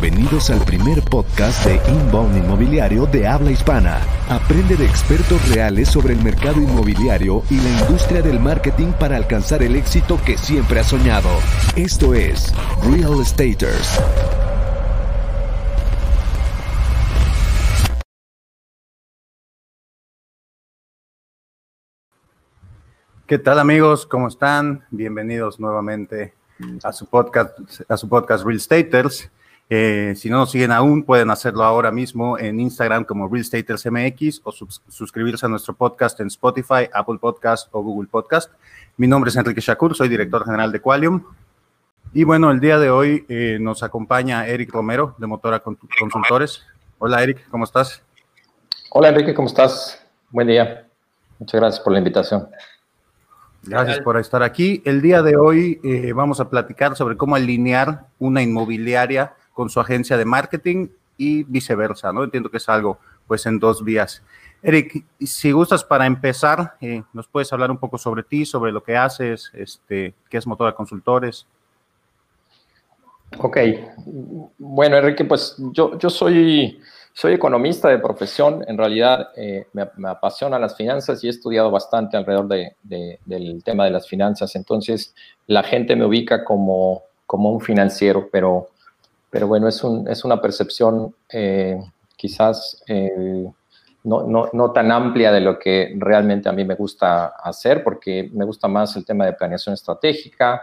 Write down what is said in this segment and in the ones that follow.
Bienvenidos al primer podcast de Inbound Inmobiliario de habla hispana. Aprende de expertos reales sobre el mercado inmobiliario y la industria del marketing para alcanzar el éxito que siempre has soñado. Esto es Real Estaters. ¿Qué tal amigos? ¿Cómo están? Bienvenidos nuevamente a su podcast, a su podcast Real Staters. Eh, si no nos siguen aún, pueden hacerlo ahora mismo en Instagram como Real Staters MX o suscribirse a nuestro podcast en Spotify, Apple Podcast o Google Podcast. Mi nombre es Enrique Shakur, soy director general de Qualium. Y bueno, el día de hoy eh, nos acompaña Eric Romero de Motora Consultores. Hola Eric, ¿cómo estás? Hola Enrique, ¿cómo estás? Buen día. Muchas gracias por la invitación. Gracias por estar aquí. El día de hoy eh, vamos a platicar sobre cómo alinear una inmobiliaria con su agencia de marketing y viceversa, ¿no? Entiendo que es algo, pues, en dos vías. Eric, si gustas para empezar, eh, nos puedes hablar un poco sobre ti, sobre lo que haces, este, qué es Motora Consultores. Ok, bueno, Enrique, pues yo, yo soy soy economista de profesión, en realidad eh, me, me, apasionan las finanzas y he estudiado bastante alrededor de, del tema de las finanzas, entonces la gente me ubica como, como un financiero, pero, pero bueno, es, un, es una percepción eh, quizás eh, no, no, no, tan amplia de lo que realmente a mí me gusta hacer, porque me gusta más el tema de planeación estratégica,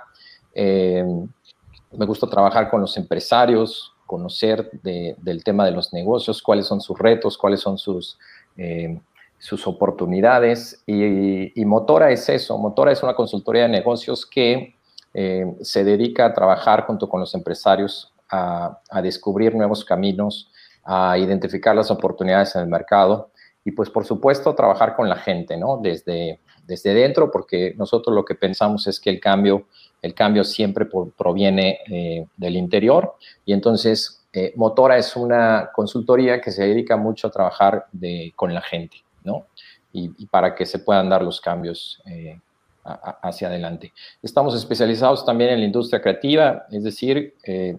me gusta trabajar con los empresarios, conocer del tema de los negocios, cuáles son sus retos, cuáles son sus, eh, sus oportunidades. Y, Motora es eso, Motora es una consultoría de negocios que eh, se dedica a trabajar junto con los empresarios a, descubrir nuevos caminos, a identificar las oportunidades en el mercado y pues por supuesto trabajar con la gente, ¿no? Desde, desde dentro, porque nosotros lo que pensamos es que el cambio el cambio siempre proviene eh, del interior y entonces eh, Motora es una consultoría que se dedica mucho a trabajar con la gente, ¿no? Y, para que se puedan dar los cambios eh, hacia adelante. Estamos especializados también en la industria creativa, es decir,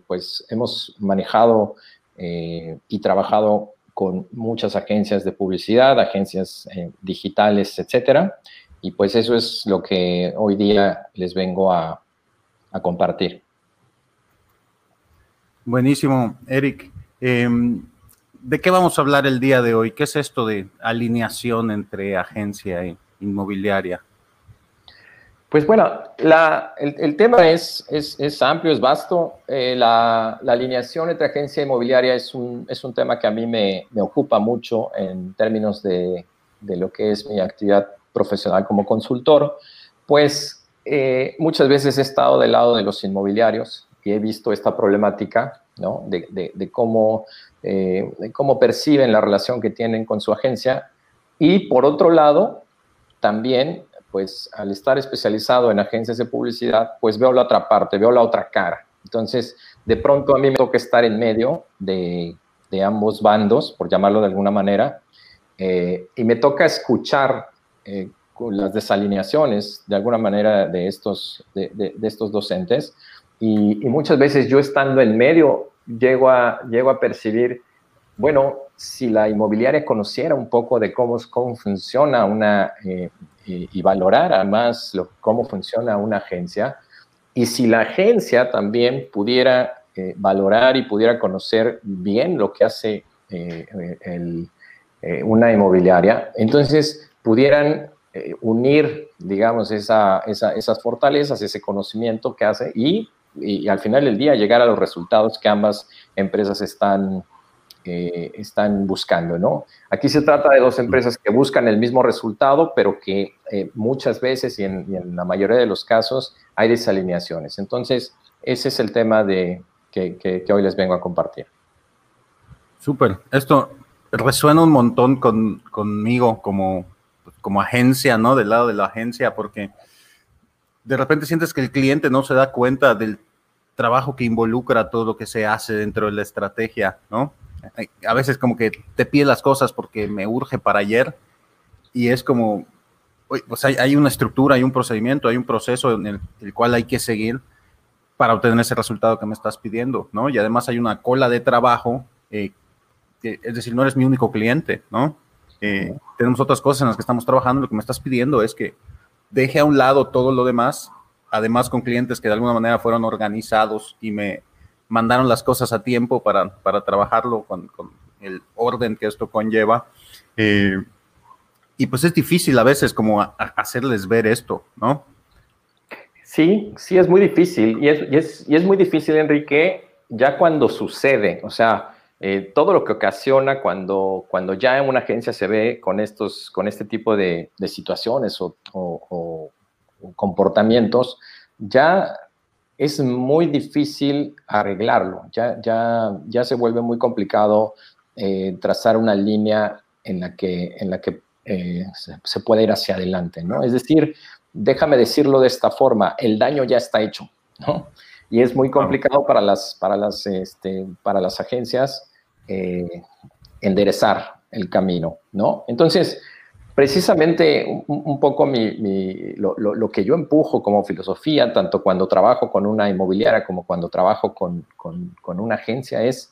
pues hemos manejado y trabajado con muchas agencias de publicidad, agencias digitales, etcétera. Y pues eso es lo que hoy día les vengo a, compartir. Buenísimo, Eric. Em, ¿De qué vamos a hablar el día de hoy? ¿Qué es esto de alineación entre agencia e inmobiliaria? Pues bueno, el, tema es, amplio, es vasto. Eh, la, alineación entre agencia inmobiliaria es un, tema que a mí me, ocupa mucho en términos de, de, lo que es mi actividad profesional como consultor, pues eh, muchas veces he estado del lado de los inmobiliarios y he visto esta problemática ¿no? de, cómo, eh, cómo perciben la relación que tienen con su agencia. Y por otro lado, también, pues al estar especializado en agencias de publicidad, pues veo la otra parte, veo la otra cara. Entonces, de pronto a mí me toca estar en medio de, ambos bandos, por llamarlo de alguna manera, eh, y me toca escuchar las desalineaciones de alguna manera de estos, de, estos docentes. Y, muchas veces yo estando en medio llego a, llego a percibir, bueno, si la inmobiliaria conociera un poco de cómo, funciona una, eh, y, valorara más lo, cómo funciona una agencia, y si la agencia también pudiera eh, valorar y pudiera conocer bien lo que hace eh, una inmobiliaria, entonces pudieran eh, unir, digamos, esa, esas fortalezas, ese conocimiento que hace y, al final del día llegar a los resultados que ambas empresas están, están buscando, ¿no? Aquí se trata de dos empresas que buscan el mismo resultado, pero que eh, muchas veces y en, la mayoría de los casos hay desalineaciones. Entonces, ese es el tema de, que, hoy les vengo a compartir. Súper. Esto resuena un montón con, conmigo como como agencia, ¿no? Del lado de la agencia, porque de repente sientes que el cliente no se da cuenta del trabajo que involucra todo lo que se hace dentro de la estrategia, ¿no? A veces como que te pide las cosas porque me urge para ayer y es como, pues hay, una estructura, hay un procedimiento, hay un proceso en el, cual hay que seguir para obtener ese resultado que me estás pidiendo, ¿no? Y además hay una cola de trabajo, eh, es decir, no eres mi único cliente, ¿no? Eh, tenemos otras cosas en las que estamos trabajando, lo que me estás pidiendo es que deje a un lado todo lo demás, además con clientes que de alguna manera fueron organizados y me mandaron las cosas a tiempo para, para trabajarlo con, con, el orden que esto conlleva. Eh, y pues es difícil a veces como hacerles ver esto, ¿no? Sí, sí, es muy difícil. Y es, y es, muy difícil, Enrique, ya cuando sucede. O sea, eh, todo lo que ocasiona cuando, cuando ya en una agencia se ve con, estos, con este tipo de, situaciones o, comportamientos, ya es muy difícil arreglarlo, ya, ya, ya se vuelve muy complicado eh, trazar una línea en la que, en la que eh, se, se, pueda ir hacia adelante, ¿no? Es decir, déjame decirlo de esta forma, el daño ya está hecho, ¿no? y es muy complicado para las, para las, este, para las agencias eh, enderezar el camino, ¿no? Entonces, precisamente un, poco mi, lo, que yo empujo como filosofía, tanto cuando trabajo con una inmobiliaria como cuando trabajo con, con, una agencia, es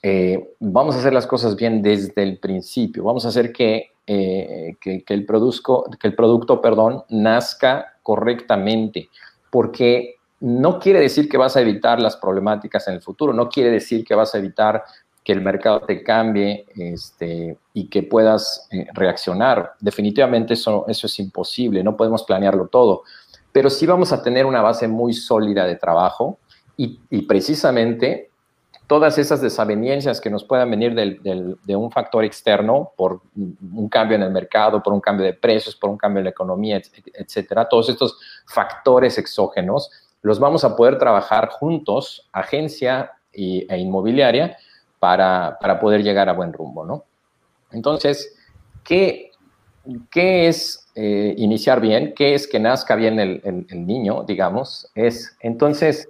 eh, vamos a hacer las cosas bien desde el principio, vamos a hacer que, eh, que, el, que el producto perdón, nazca correctamente, porque no quiere decir que vas a evitar las problemáticas en el futuro, no quiere decir que vas a evitar que el mercado te cambie este, y que puedas eh, reaccionar. Definitivamente eso, eso es imposible, no podemos planearlo todo, pero sí vamos a tener una base muy sólida de trabajo y, y precisamente todas esas desavenencias que nos puedan venir del, del, de un factor externo por un cambio en el mercado, por un cambio de precios, por un cambio en la economía, etcétera, todos estos factores exógenos los vamos a poder trabajar juntos, agencia e inmobiliaria, para, para, poder llegar a buen rumbo, ¿no? Entonces, ¿qué, qué es eh, iniciar bien? ¿Qué es que nazca bien el, niño, digamos? Es, entonces,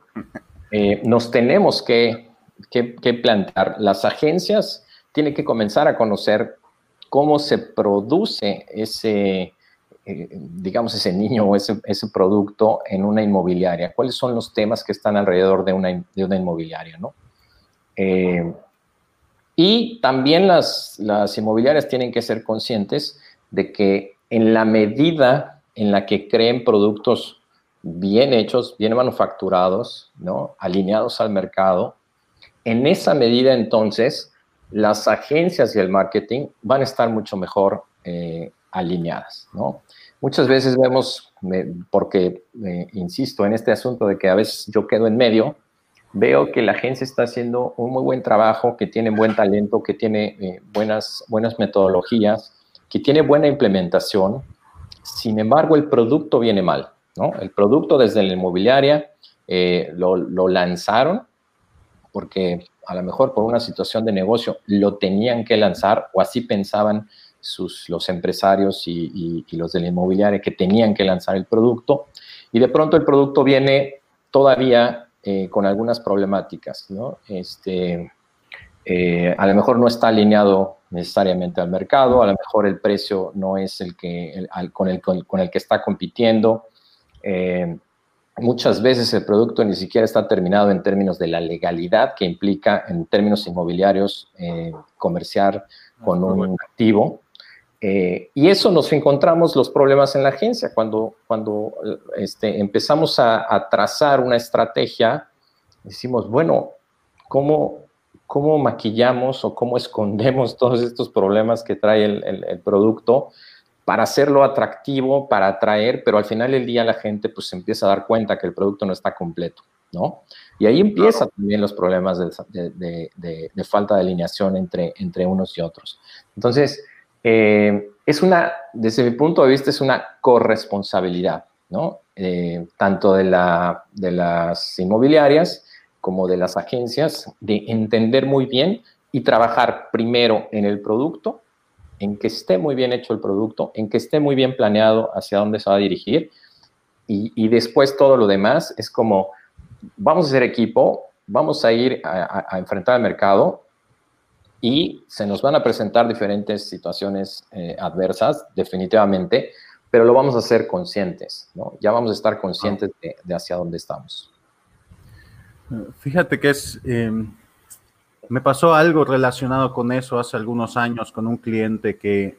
eh, nos tenemos que, que, plantear, las agencias tienen que comenzar a conocer cómo se produce ese, eh, digamos, ese niño o ese, ese, producto en una inmobiliaria? ¿Cuáles son los temas que están alrededor de una, de una inmobiliaria? ¿no? Y también las, las inmobiliarias tienen que ser conscientes de que en la medida en la que creen productos bien hechos, bien manufacturados, ¿no? alineados al mercado, en esa medida entonces las agencias y el marketing van a estar mucho mejor eh, alineadas. ¿no? Muchas veces vemos, porque eh, insisto en este asunto de que a veces yo quedo en medio, veo que la agencia está haciendo un muy buen trabajo, que tiene buen talento, que tiene eh, buenas, buenas metodologías, que tiene buena implementación. Sin embargo, el producto viene mal, ¿no? El producto desde la inmobiliaria eh, lo, lo lanzaron porque a lo mejor por una situación de negocio lo tenían que lanzar o así pensaban sus, los empresarios y, y, y, los de la inmobiliaria que tenían que lanzar el producto y de pronto el producto viene todavía eh, con algunas problemáticas, ¿no? Este, eh, a lo mejor no está alineado necesariamente al mercado, a lo mejor el precio no es el que, el, al, con, el, con, con, el que está compitiendo. Eh, muchas veces el producto ni siquiera está terminado en términos de la legalidad que implica en términos inmobiliarios eh, comerciar con un activo. Eh, y eso nos encontramos los problemas en la agencia cuando, cuando este, empezamos a, a, trazar una estrategia, decimos, bueno, ¿cómo, ¿cómo maquillamos o cómo escondemos todos estos problemas que trae el, el, el, producto para hacerlo atractivo, para atraer, pero al final del día la gente pues empieza a dar cuenta que el producto no está completo, ¿no? Y ahí empiezan también los problemas de, de, de, de, falta de alineación entre, entre unos y otros. Entonces, eh, es una, desde mi punto de vista, es una corresponsabilidad, ¿no? Eh, tanto de, la, de las inmobiliarias como de las agencias, de entender muy bien y trabajar primero en el producto, en que esté muy bien hecho el producto, en que esté muy bien planeado hacia dónde se va a dirigir, y, después todo lo demás es como, vamos a ser equipo, vamos a ir a, a enfrentar al mercado, y se nos van a presentar diferentes situaciones eh, adversas, definitivamente, pero lo vamos a hacer conscientes, ¿no? Ya vamos a estar conscientes de, de hacia dónde estamos. Fíjate que es, em, me pasó algo relacionado con eso hace algunos años con un cliente que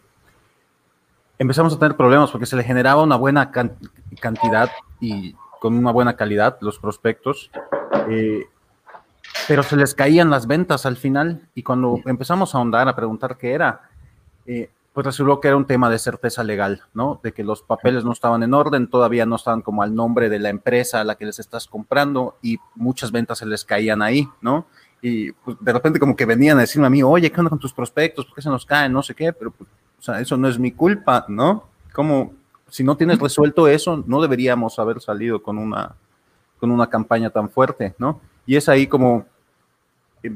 empezamos a tener problemas porque se le generaba una buena cantidad y con una buena calidad los prospectos, eh, pero se les caían las ventas al final y cuando empezamos a ahondar, a preguntar qué era, eh, pues resultó que era un tema de certeza legal, ¿no? De que los papeles no estaban en orden, todavía no estaban como al nombre de la empresa a la que les estás comprando y muchas ventas se les caían ahí, ¿no? Y pues, de repente como que venían a decirme a mí, oye, ¿qué onda con tus prospectos? ¿Por qué se nos caen? No sé qué, pero pues, o sea, eso no es mi culpa, ¿no? Como si no tienes resuelto eso, no deberíamos haber salido con una, con una campaña tan fuerte, ¿no? Y es ahí como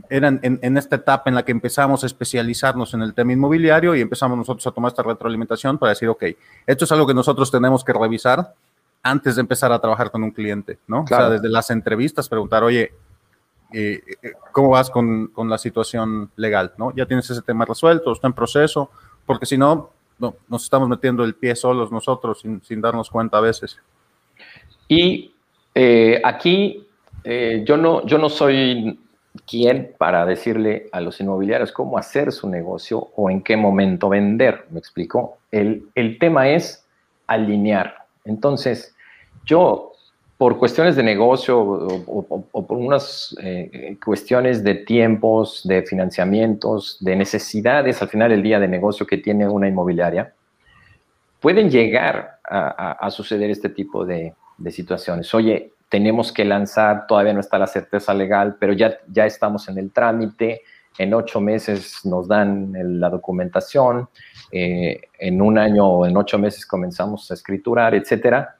eran en, esta etapa en la que empezamos a especializarnos en el tema inmobiliario y empezamos nosotros a tomar esta retroalimentación para decir, ok, esto es algo que nosotros tenemos que revisar antes de empezar a trabajar con un cliente, ¿no? O sea, desde las entrevistas preguntar, oye, eh, eh, ¿cómo vas con, con, la situación legal, ¿no? ¿Ya tienes ese tema resuelto? ¿Está en proceso? Porque si no, no nos estamos metiendo el pie solos nosotros sin, sin darnos cuenta a veces. Y eh, aquí yo, no, yo no soy quién para decirle a los inmobiliarios cómo hacer su negocio o en qué momento vender. ¿Me explico? El, tema es alinear. Entonces, yo, por cuestiones de negocio o, por unas eh, cuestiones de tiempos, de financiamientos, de necesidades al final del día de negocio que tiene una inmobiliaria, pueden llegar a, suceder este tipo de, de situaciones. Oye, tenemos que lanzar, todavía no está la certeza legal, pero ya, ya estamos en el trámite, en ocho meses nos dan la documentación, eh, en un año o en ocho meses comenzamos a escriturar, etcétera.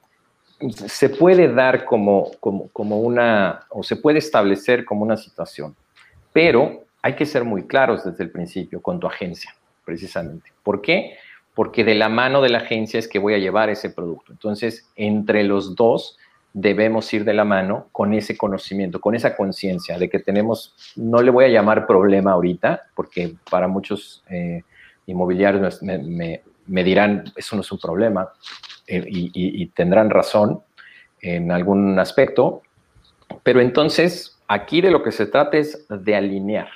Se puede dar como, como, como una, o se puede establecer como una situación, pero hay que ser muy claros desde el principio con tu agencia, precisamente. ¿Por qué? Porque de la mano de la agencia es que voy a llevar ese producto. Entonces, entre los dos, debemos ir de la mano con ese conocimiento, con esa conciencia de que tenemos, no le voy a llamar problema ahorita, porque para muchos eh, inmobiliarios me, dirán, eso no es un problema, eh, y, tendrán razón en algún aspecto, pero entonces aquí de lo que se trata es de alinear,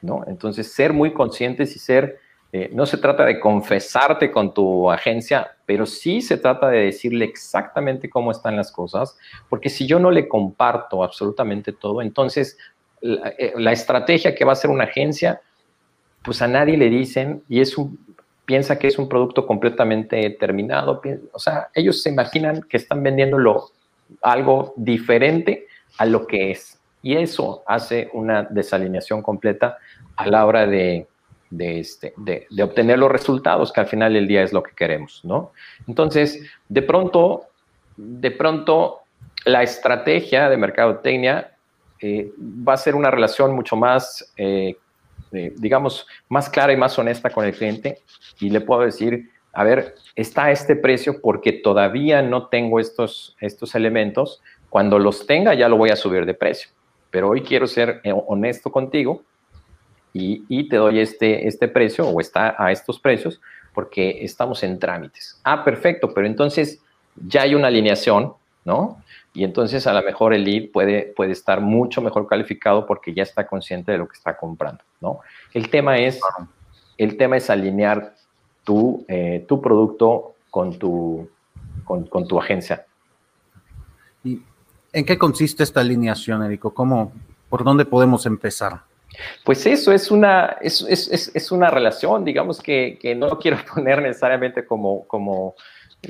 ¿no? Entonces ser muy conscientes y ser eh, no se trata de confesarte con tu agencia, pero sí se trata de decirle exactamente cómo están las cosas, porque si yo no le comparto absolutamente todo, entonces la, eh, estrategia que va a ser una agencia, pues a nadie le dicen y es un, piensa que es un producto completamente terminado, o sea, ellos se imaginan que están vendiéndolo algo diferente a lo que es. Y eso hace una desalineación completa a la hora de, de, este, de, obtener los resultados que al final del día es lo que queremos, ¿no? Entonces, de pronto, de pronto, la estrategia de mercadotecnia eh, va a ser una relación mucho más, eh, eh, digamos, más clara y más honesta con el cliente. Y le puedo decir, a ver, está este precio porque todavía no tengo estos, estos elementos, cuando los tenga ya lo voy a subir de precio, pero hoy quiero ser honesto contigo y, te doy este, este precio o está a estos precios porque estamos en trámites. Ah, perfecto, pero entonces ya hay una alineación, ¿no? Y entonces a lo mejor el lead puede, puede estar mucho mejor calificado porque ya está consciente de lo que está comprando, ¿no? El tema es, el tema es alinear tu, eh, tu producto con tu, con, con tu agencia. ¿Y en qué consiste esta alineación, Erico? ¿Cómo, ¿Por dónde podemos empezar? Pues eso es una, es, es, es una relación, digamos que, que, no quiero poner necesariamente como, como,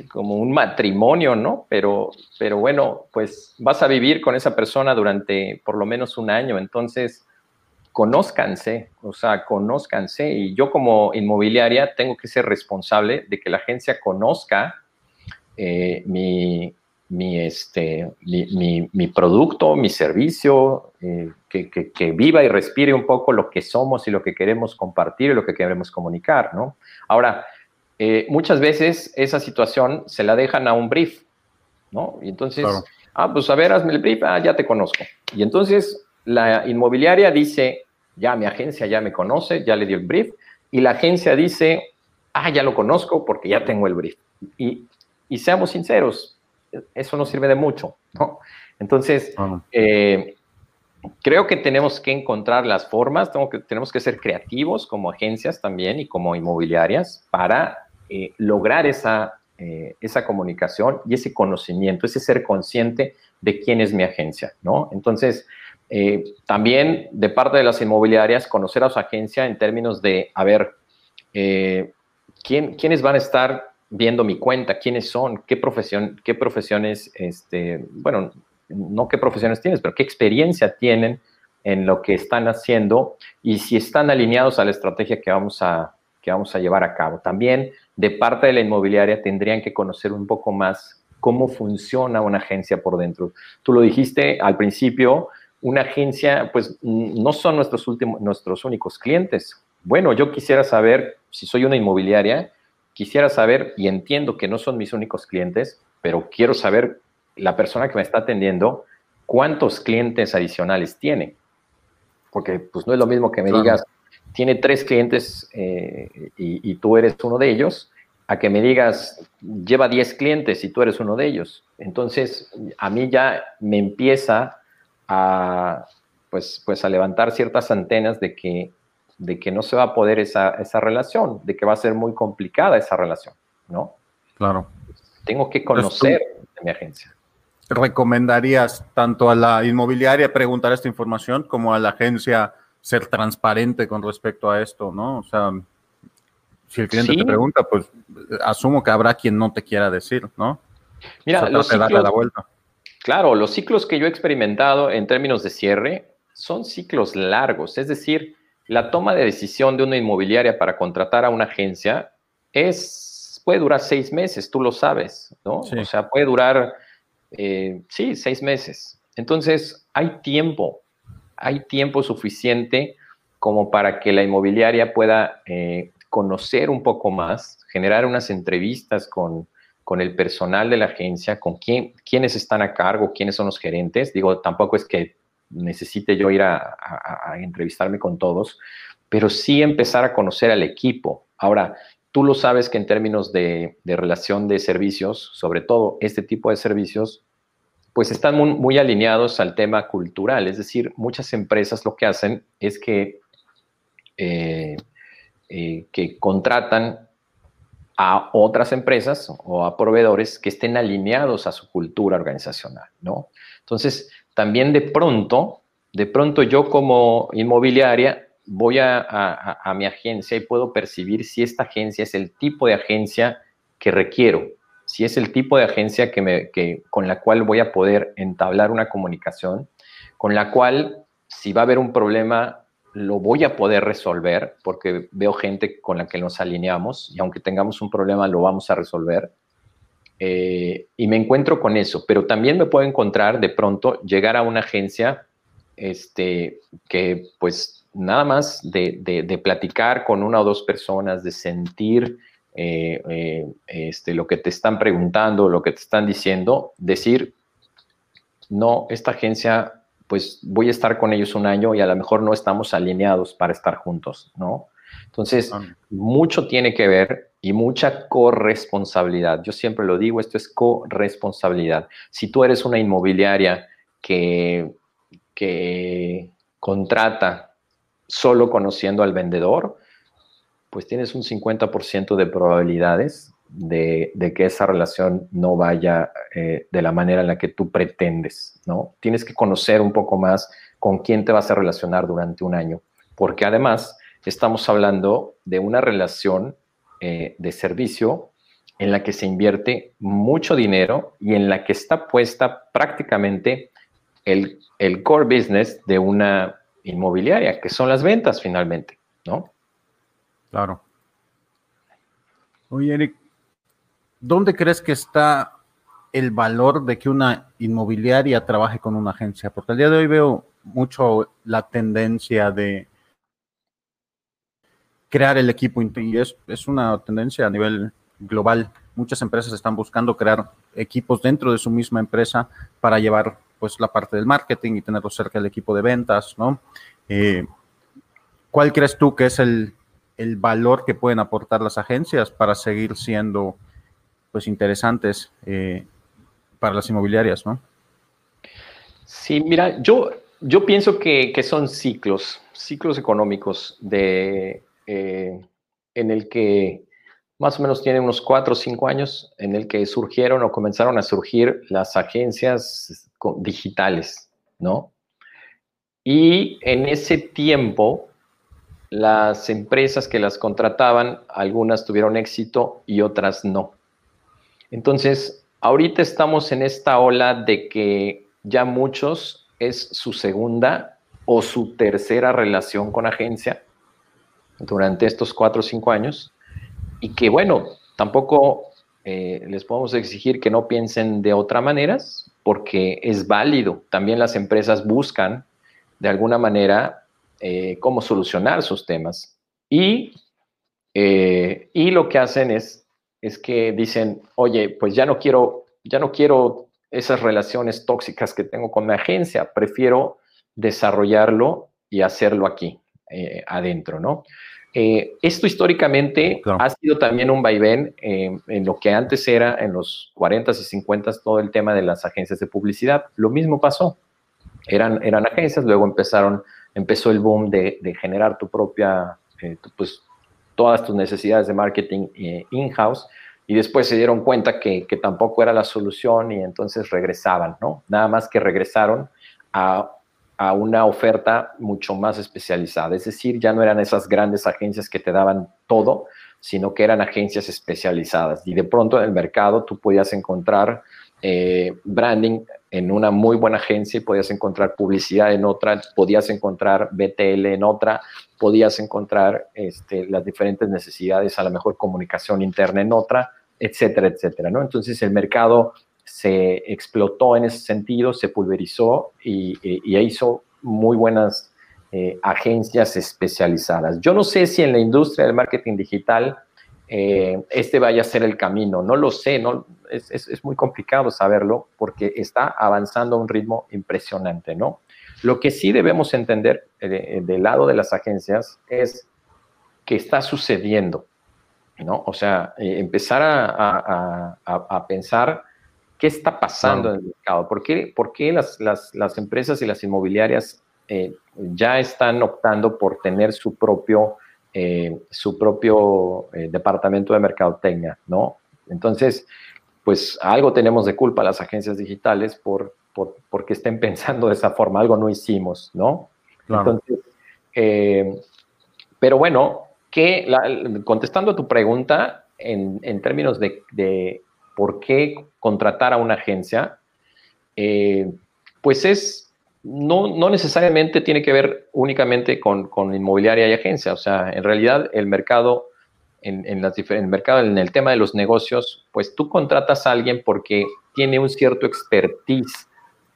como un matrimonio, ¿no? Pero, pero bueno, pues vas a vivir con esa persona durante por lo menos un año, entonces conózcanse, o sea, conózcanse. Y yo como inmobiliaria tengo que ser responsable de que la agencia conozca eh, mi, mi, este, mi, mi, producto, mi servicio, eh, que, que, viva y respire un poco lo que somos y lo que queremos compartir y lo que queremos comunicar, ¿no? Ahora, eh, muchas veces esa situación se la dejan a un brief, ¿no? Y entonces, ah, pues a ver, hazme el brief, ah, ya te conozco. Y entonces la inmobiliaria dice, ya mi agencia ya me conoce, ya le dio el brief, y la agencia dice, ah, ya lo conozco porque ya tengo el brief. Y, y seamos sinceros, eso no sirve de mucho, ¿no? Entonces, eh, creo que tenemos que encontrar las formas, que, tenemos que ser creativos como agencias también y como inmobiliarias para eh, lograr esa, eh, esa comunicación y ese conocimiento, ese ser consciente de quién es mi agencia, ¿no? Entonces, eh, también de parte de las inmobiliarias, conocer a su agencia en términos de, a ver, ¿quién, quiénes van a estar viendo mi cuenta, quiénes son, qué profesión, qué profesiones, este, bueno, no qué profesiones tienes, pero qué experiencia tienen en lo que están haciendo y si están alineados a la estrategia que vamos a, que vamos a llevar a cabo. También de parte de la inmobiliaria tendrían que conocer un poco más cómo funciona una agencia por dentro. Tú lo dijiste al principio, una agencia, pues no son nuestros, últimos, nuestros únicos clientes. Bueno, yo quisiera saber, si soy una inmobiliaria, quisiera saber, y entiendo que no son mis únicos clientes, pero quiero saber la persona que me está atendiendo, ¿cuántos clientes adicionales tiene? Porque pues no es lo mismo que me digas, tiene tres clientes eh, y, tú eres uno de ellos, a que me digas, lleva 10 clientes y tú eres uno de ellos. Entonces, a mí ya me empieza a, pues, pues a levantar ciertas antenas de que, de que no se va a poder esa, esa relación, de que va a ser muy complicada esa relación, ¿no? Claro. Tengo que conocer mi agencia recomendarías tanto a la inmobiliaria preguntar esta información como a la agencia ser transparente con respecto a esto, ¿no? O sea, si el cliente te pregunta, pues asumo que habrá quien no te quiera decir, ¿no? Mira, los ciclos, la vuelta. Claro, los ciclos que yo he experimentado en términos de cierre son ciclos largos, es decir, la toma de decisión de una inmobiliaria para contratar a una agencia es puede durar seis meses, tú lo sabes, ¿no? O sea, puede durar eh, sí, seis meses. Entonces, hay tiempo, hay tiempo suficiente como para que la inmobiliaria pueda eh, conocer un poco más, generar unas entrevistas con, el personal de la agencia, con quién, quiénes están a cargo, quiénes son los gerentes. Digo, tampoco es que necesite yo ir a, entrevistarme con todos, pero sí empezar a conocer al equipo. Ahora, tú lo sabes que en términos de, relación de servicios, sobre todo este tipo de servicios, pues están muy, alineados al tema cultural. Es decir, muchas empresas lo que hacen es que, eh, eh, que contratan a otras empresas o a proveedores que estén alineados a su cultura organizacional, ¿no? Entonces, también de pronto, de pronto yo como inmobiliaria voy a, mi agencia y puedo percibir si esta agencia es el tipo de agencia que requiero, si es el tipo de agencia que me, que, con la cual voy a poder entablar una comunicación, con la cual si va a haber un problema lo voy a poder resolver porque veo gente con la que nos alineamos y aunque tengamos un problema lo vamos a resolver. Eh, y me encuentro con eso, pero también me puedo encontrar de pronto llegar a una agencia este, que pues nada más de, platicar con una o dos personas, de sentir eh, eh, este, lo que te están preguntando, lo que te están diciendo, decir, no, esta agencia, pues voy a estar con ellos un año y a lo mejor no estamos alineados para estar juntos, ¿no? Entonces, mucho tiene que ver y mucha corresponsabilidad. Yo siempre lo digo, esto es corresponsabilidad. Si tú eres una inmobiliaria que, que contrata solo conociendo al vendedor, pues tienes un 50% de probabilidades de, que esa relación no vaya eh, de la manera en la que tú pretendes, ¿no? Tienes que conocer un poco más con quién te vas a relacionar durante un año, porque además estamos hablando de una relación eh, de servicio en la que se invierte mucho dinero y en la que está puesta prácticamente el, el core business de una inmobiliaria, que son las ventas finalmente, ¿no? Claro. Oye, Eric, ¿dónde crees que está el valor de que una inmobiliaria trabaje con una agencia? Porque al día de hoy veo mucho la tendencia de crear el equipo y es, es una tendencia a nivel global. Muchas empresas están buscando crear equipos dentro de su misma empresa para llevar pues la parte del marketing y tenerlo cerca del equipo de ventas, ¿no? Eh, ¿Cuál crees tú que es el, valor que pueden aportar las agencias para seguir siendo pues interesantes eh, para las inmobiliarias, ¿no? Sí, mira, yo yo pienso que, son ciclos, ciclos económicos de, eh, en el que más o menos tiene unos cuatro o cinco años, en el que surgieron o comenzaron a surgir las agencias digitales, ¿no? Y en ese tiempo, las empresas que las contrataban, algunas tuvieron éxito y otras no. Entonces, ahorita estamos en esta ola de que ya muchos es su segunda o su tercera relación con agencia durante estos cuatro o cinco años y que bueno, tampoco eh, les podemos exigir que no piensen de otra manera porque es válido. También las empresas buscan de alguna manera eh, cómo solucionar sus temas. Y, eh, y lo que hacen es, es que dicen, oye, pues ya no quiero, ya no quiero esas relaciones tóxicas que tengo con mi agencia, prefiero desarrollarlo y hacerlo aquí, eh, adentro, ¿no? esto históricamente ha sido también un vaivén en lo que antes era en los 40s y 50s todo el tema de las agencias de publicidad. Lo mismo pasó. Eran, eran agencias, luego empezaron empezó el boom de, generar tu propia, eh, pues todas tus necesidades de marketing eh, in-house y después se dieron cuenta que, tampoco era la solución y entonces regresaban, ¿no? Nada más que regresaron a, a, una oferta mucho más especializada, es decir, ya no eran esas grandes agencias que te daban todo, sino que eran agencias especializadas y de pronto en el mercado tú podías encontrar eh, branding en una muy buena agencia y podías encontrar publicidad en otra, podías encontrar BTL en otra, podías encontrar este, las diferentes necesidades, a la mejor comunicación interna en otra, etcétera, etcétera, ¿no? Entonces el mercado se explotó en ese sentido, se pulverizó y, hizo muy buenas eh, agencias especializadas. Yo no sé si en la industria del marketing digital eh, este vaya a ser el camino. No lo sé, no, es, muy complicado saberlo porque está avanzando a un ritmo impresionante, ¿no? Lo que sí debemos entender eh, del lado de las agencias es que está sucediendo, ¿no? O sea, eh, empezar a, pensar qué está pasando en el mercado, por qué, las, empresas y las inmobiliarias ya están optando por tener su propio eh, su propio eh, departamento de mercadotecnia, ¿no? Entonces, pues algo tenemos de culpa las agencias digitales por, por porque estén pensando de esa forma, algo no hicimos, ¿no? Entonces, eh, pero bueno, que contestando a tu pregunta en, en términos de, de, por qué contratar a una agencia, pues es no, necesariamente tiene que ver únicamente con, inmobiliaria y agencia. O sea, en realidad el mercado, en, las el mercado, en el tema de los negocios, pues tú contratas a alguien porque tiene un cierto expertise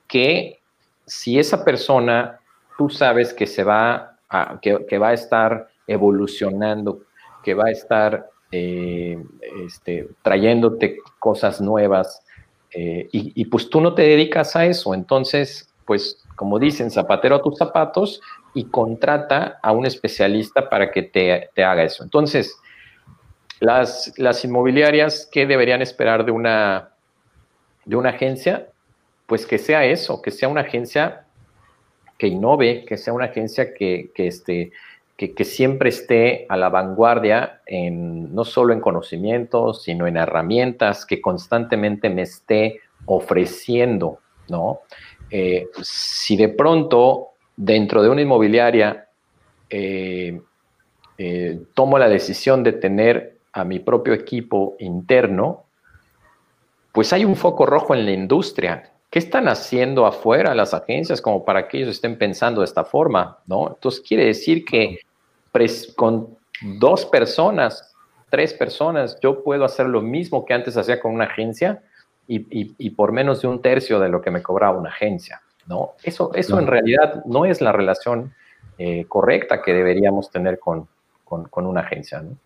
que si esa persona tú sabes que se va a, que, va a estar evolucionando, que va a estar eh, este, trayéndote cosas nuevas, eh, y, pues tú no te dedicas a eso, entonces, pues como dicen, zapatero a tus zapatos y contrata a un especialista para que te, haga eso. Entonces, las, las, inmobiliarias, ¿qué deberían esperar de una, de una agencia? Pues que sea eso, que sea una agencia que innove, que sea una agencia que, que, este, que, siempre esté a la vanguardia, en, no solo en conocimientos, sino en herramientas, que constantemente me esté ofreciendo, ¿no? Eh, si de pronto dentro de una inmobiliaria eh, eh, tomo la decisión de tener a mi propio equipo interno, pues hay un foco rojo en la industria. ¿Qué están haciendo afuera las agencias como para que ellos estén pensando de esta forma? ¿no? Entonces quiere decir que con dos personas, tres personas, yo puedo hacer lo mismo que antes hacía con una agencia y, por menos de un tercio de lo que me cobraba una agencia. ¿no? Eso, eso en realidad no es la relación eh, correcta que deberíamos tener con, con, una agencia. ¿no?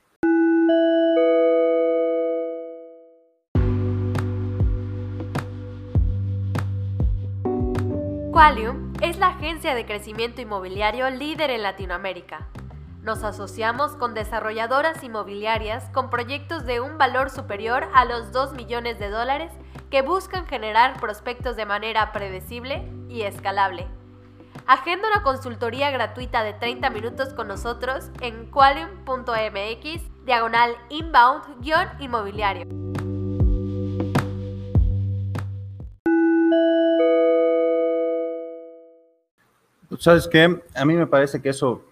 Qualium es la agencia de crecimiento inmobiliario líder en Latinoamérica. Nos asociamos con desarrolladoras inmobiliarias con proyectos de un valor superior a los 2 millones de dólares que buscan generar prospectos de manera predecible y escalable. Agenda una consultoría gratuita de 30 minutos con nosotros en qualium.mx diagonal inbound-inmobiliario. ¿Sabes qué? A mí me parece que eso,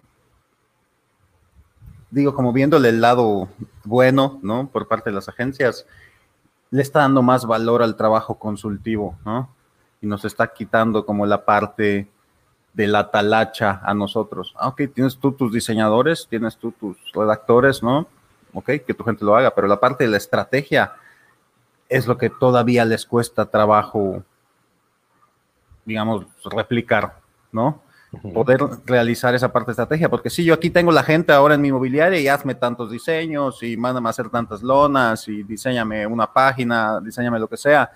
digo, como viéndole el lado bueno, ¿no? Por parte de las agencias, le está dando más valor al trabajo consultivo, ¿no? Y nos está quitando como la parte de la talacha a nosotros. Ah, ok, tienes tú tus diseñadores, tienes tú tus redactores, ¿no? Ok, que tu gente lo haga, pero la parte de la estrategia es lo que todavía les cuesta trabajo, digamos, replicar, ¿no? Poder realizar esa parte de estrategia, porque si yo aquí tengo la gente ahora en mi inmobiliaria y hazme tantos diseños y mándame a hacer tantas lonas y diseñame una página, diseñame lo que sea,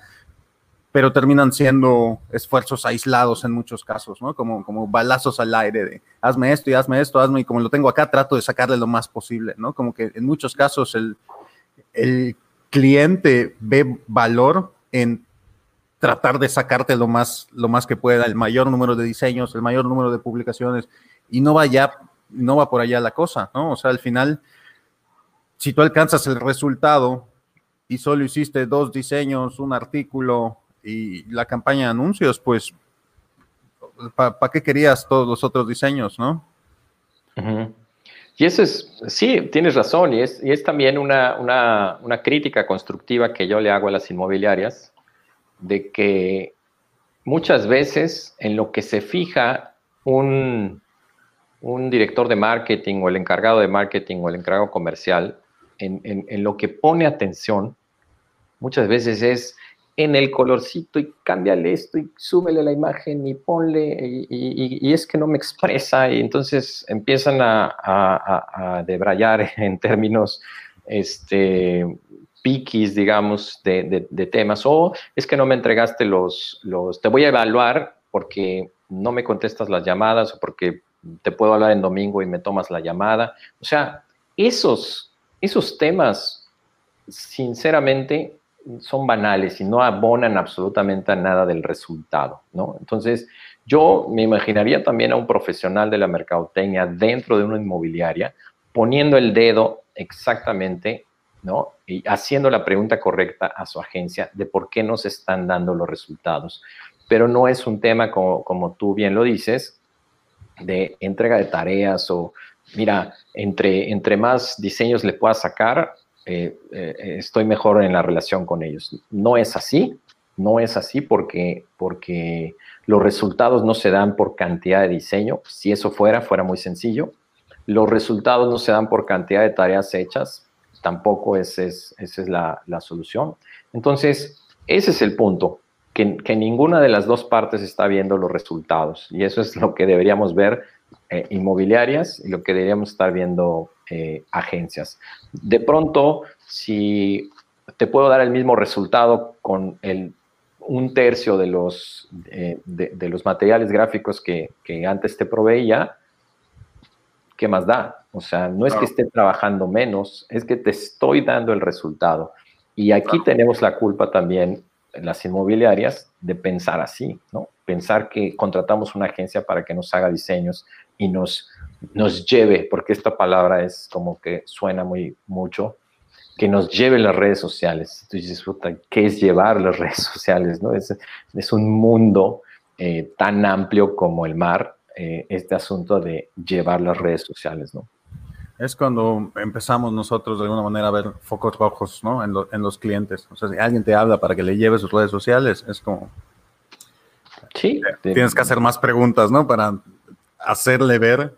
pero terminan siendo esfuerzos aislados en muchos casos, ¿no? Como, como balazos al aire de hazme esto y hazme esto, hazme, y como lo tengo acá, trato de sacarle lo más posible, ¿no? Como que en muchos casos el, el cliente ve valor en tratar de sacarte lo más, lo más que pueda, el mayor número de diseños, el mayor número de publicaciones, y no va ya, no va por allá la cosa, ¿no? O sea, al final, si tú alcanzas el resultado y solo hiciste dos diseños, un artículo, y la campaña de anuncios, pues, ¿para qué querías todos los otros diseños, no? Y eso es, sí, tienes razón, y es, y es también una, una, una, crítica constructiva que yo le hago a las inmobiliarias, de que muchas veces en lo que se fija un, un director de marketing o el encargado de marketing o el encargado comercial, en, en, lo que pone atención, muchas veces es en el colorcito y cámbiale esto y súbele la imagen y ponle y, es que no me expresa y entonces empiezan a, a, debrayar en términos este, piquis, digamos, de, temas o es que no me entregaste los, los, te voy a evaluar porque no me contestas las llamadas o porque te puedo hablar en domingo y me tomas la llamada. O sea, esos, esos temas, sinceramente, son banales y no abonan absolutamente a nada del resultado, ¿no? Entonces, yo me imaginaría también a un profesional de la mercadotecnia dentro de una inmobiliaria poniendo el dedo exactamente, ¿no? Y haciendo la pregunta correcta a su agencia de por qué no se están dando los resultados. Pero no es un tema, como, como tú bien lo dices, de entrega de tareas o, mira, entre, entre más diseños le puedas sacar, eh, eh, estoy mejor en la relación con ellos. No es así, no es así porque, porque los resultados no se dan por cantidad de diseño. Si eso fuera, fuera muy sencillo. Los resultados no se dan por cantidad de tareas hechas. Tampoco esa es, es la, la, solución. Entonces, ese es el punto, que, que, ninguna de las dos partes está viendo los resultados. Y eso es lo que deberíamos ver eh, inmobiliarias y lo que deberíamos estar viendo eh, agencias. De pronto, si te puedo dar el mismo resultado con el, un tercio de los, eh, de, los materiales gráficos que, antes te proveía, ¿qué más da? O sea, no es que esté trabajando menos, es que te estoy dando el resultado. Y aquí tenemos la culpa también en las inmobiliarias de pensar así, ¿no? Pensar que contratamos una agencia para que nos haga diseños y nos nos lleve, porque esta palabra es como que suena muy mucho, que nos lleve las redes sociales. Tú dices, ¿qué es llevar las redes sociales? ¿no? Es, es un mundo eh, tan amplio como el mar, eh, este asunto de llevar las redes sociales, ¿no? Es cuando empezamos nosotros de alguna manera a ver focos rojos, ¿no? En, en los clientes. O sea, si alguien te habla para que le lleve sus redes sociales, es como... Sí. Tienes que hacer más preguntas, ¿no? Para hacerle ver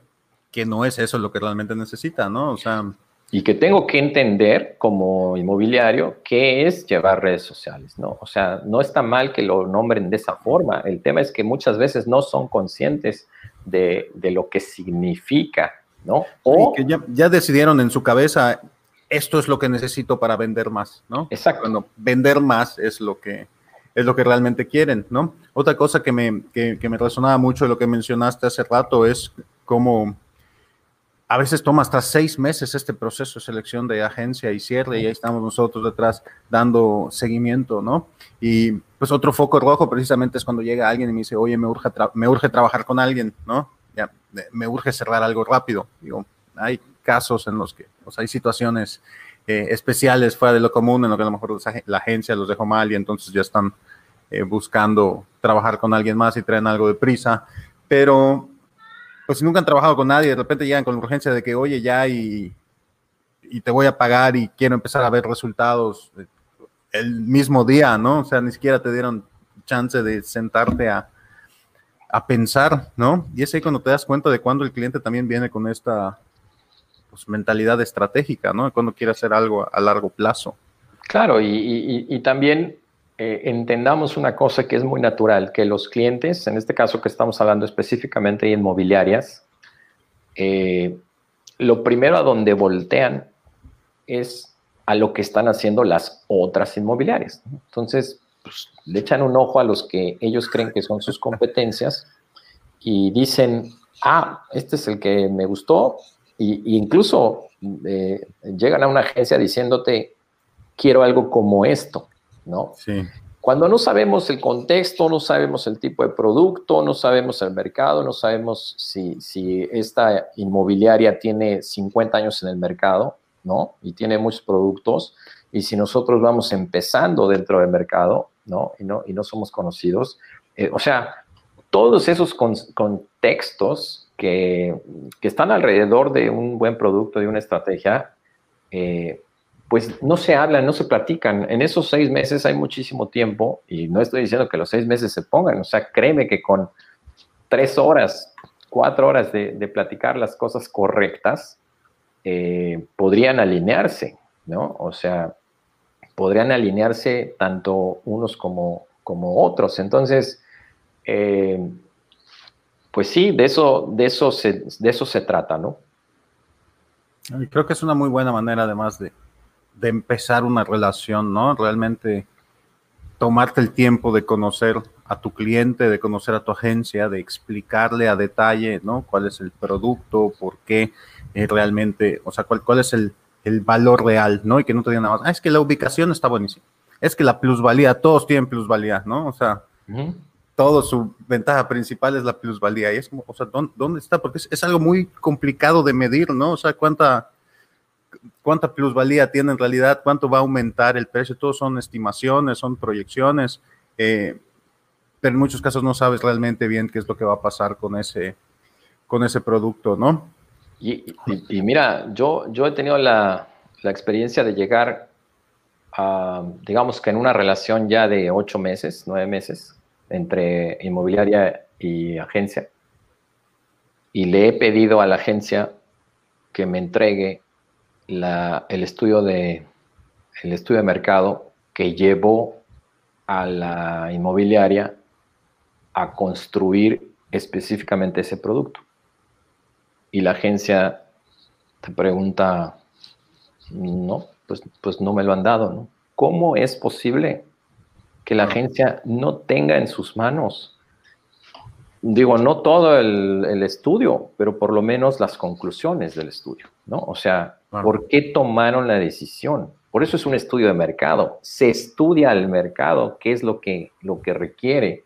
que no es eso lo que realmente necesita, ¿no? O sea... Y que tengo que entender como inmobiliario qué es llevar redes sociales, ¿no? O sea, no está mal que lo nombren de esa forma. El tema es que muchas veces no son conscientes de, de lo que significa, ¿no? O que ya, ya, decidieron en su cabeza, esto es lo que necesito para vender más, ¿no? Exacto. Cuando vender más es lo que, es lo que realmente quieren, ¿no? Otra cosa que me, que, que me resonaba mucho de lo que mencionaste hace rato es cómo a veces toma hasta seis meses este proceso de selección de agencia y cierre y ahí estamos nosotros detrás dando seguimiento, ¿no? Y pues otro foco rojo precisamente es cuando llega alguien y me dice, oye, me urge, me urge trabajar con alguien, ¿no? Ya, me urge cerrar algo rápido. Digo, hay casos en los que, o sea, hay situaciones eh, especiales fuera de lo común en lo que a lo mejor la agencia los dejó mal y entonces ya están eh, buscando trabajar con alguien más y traen algo de prisa, pero pues si nunca han trabajado con nadie, de repente llegan con la urgencia de que, oye, ya y, y te voy a pagar y quiero empezar a ver resultados eh, el mismo día, ¿no? O sea, ni siquiera te dieron chance de sentarte a, a pensar, ¿no? Y es ahí cuando te das cuenta de cuando el cliente también viene con esta pues, mentalidad estratégica, ¿no? Cuando quiere hacer algo a largo plazo. Claro, y, y, y también eh, entendamos una cosa que es muy natural, que los clientes, en este caso que estamos hablando específicamente de inmobiliarias, eh, lo primero a donde voltean es a lo que están haciendo las otras inmobiliarias. Entonces, pues, le echan un ojo a los que ellos creen que son sus competencias y dicen, ah, este es el que me gustó, y, incluso eh, llegan a una agencia diciéndote, quiero algo como esto. ¿No? Sí. Cuando no sabemos el contexto, no sabemos el tipo de producto, no sabemos el mercado, no sabemos si, si esta inmobiliaria tiene 50 años en el mercado, ¿no? Y tiene muchos productos, y si nosotros vamos empezando dentro del mercado, ¿no? Y no, y no somos conocidos, eh, o sea, todos esos contextos que, que, están alrededor de un buen producto, de una estrategia, eh, pues no se hablan, no se platican. En esos seis meses hay muchísimo tiempo y no estoy diciendo que los seis meses se pongan, o sea, créeme que con tres horas, cuatro horas de, platicar las cosas correctas, eh, podrían alinearse, ¿no? O sea, podrían alinearse tanto unos como, como otros. Entonces, eh, pues sí, de eso, de, eso de eso se trata, ¿no? Creo que es una muy buena manera además de, de empezar una relación, ¿no? Realmente tomarte el tiempo de conocer a tu cliente, de conocer a tu agencia, de explicarle a detalle, ¿no? Cuál es el producto, por qué eh, realmente, o sea, cuál, cuál es el, el, valor real, ¿no? Y que no te digan nada más, ah, es que la ubicación está buenísima, es que la plusvalía, todos tienen plusvalía, ¿no? O sea, todo su ventaja principal es la plusvalía. Y es como, o sea, ¿dónde, dónde está? Porque es, es, algo muy complicado de medir, ¿no? O sea, cuánta cuánta plusvalía tiene en realidad, cuánto va a aumentar el precio, todos son estimaciones, son proyecciones, eh, pero en muchos casos no sabes realmente bien qué es lo que va a pasar con ese, con ese producto, ¿no? Y, mira, yo, yo he tenido la, la, experiencia de llegar a, digamos que en una relación ya de ocho meses, nueve meses, entre inmobiliaria y agencia, y le he pedido a la agencia que me entregue el, estudio de, el estudio de mercado que llevó a la inmobiliaria a construir específicamente ese producto. Y la agencia te pregunta, no, pues, pues no me lo han dado, ¿no? ¿Cómo es posible que la agencia no tenga en sus manos digo, no todo el, estudio, pero por lo menos las conclusiones del estudio, ¿no? O sea, ¿por qué tomaron la decisión? Por eso es un estudio de mercado. Se estudia el mercado, qué es lo que, lo que requiere,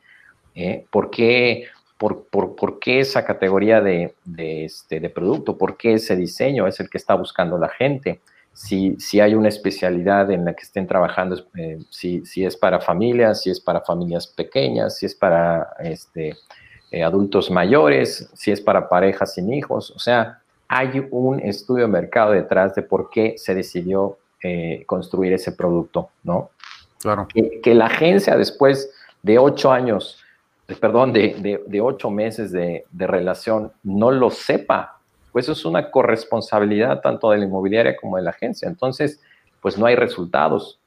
¿eh? ¿Por, qué, por, por, qué esa categoría de, de, este, de producto, por qué ese diseño es el que está buscando la gente. Si, si, hay una especialidad en la que estén trabajando, eh, si, si, es para familias, si es para familias pequeñas, si es para este, eh, adultos mayores, si es para parejas sin hijos. O sea, hay un estudio de mercado detrás de por qué se decidió eh, construir ese producto, ¿no? Claro. Que, la agencia después de ocho años, eh, perdón, de, de, ocho meses de, de, relación no lo sepa, pues eso es una corresponsabilidad tanto de la inmobiliaria como de la agencia. Entonces, pues no hay resultados.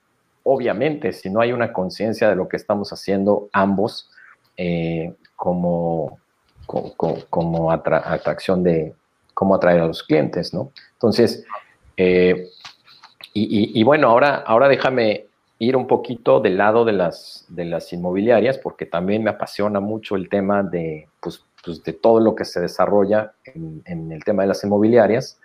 Obviamente, si no hay una conciencia de lo que estamos haciendo ambos, eh, como, como, atracción de cómo atraer a los clientes, ¿no? Entonces, eh, y, bueno, ahora, ahora déjame ir un poquito del lado de las, de las inmobiliarias, porque también me apasiona mucho el tema de, pues, pues, de todo lo que se desarrolla en, el tema de las inmobiliarias.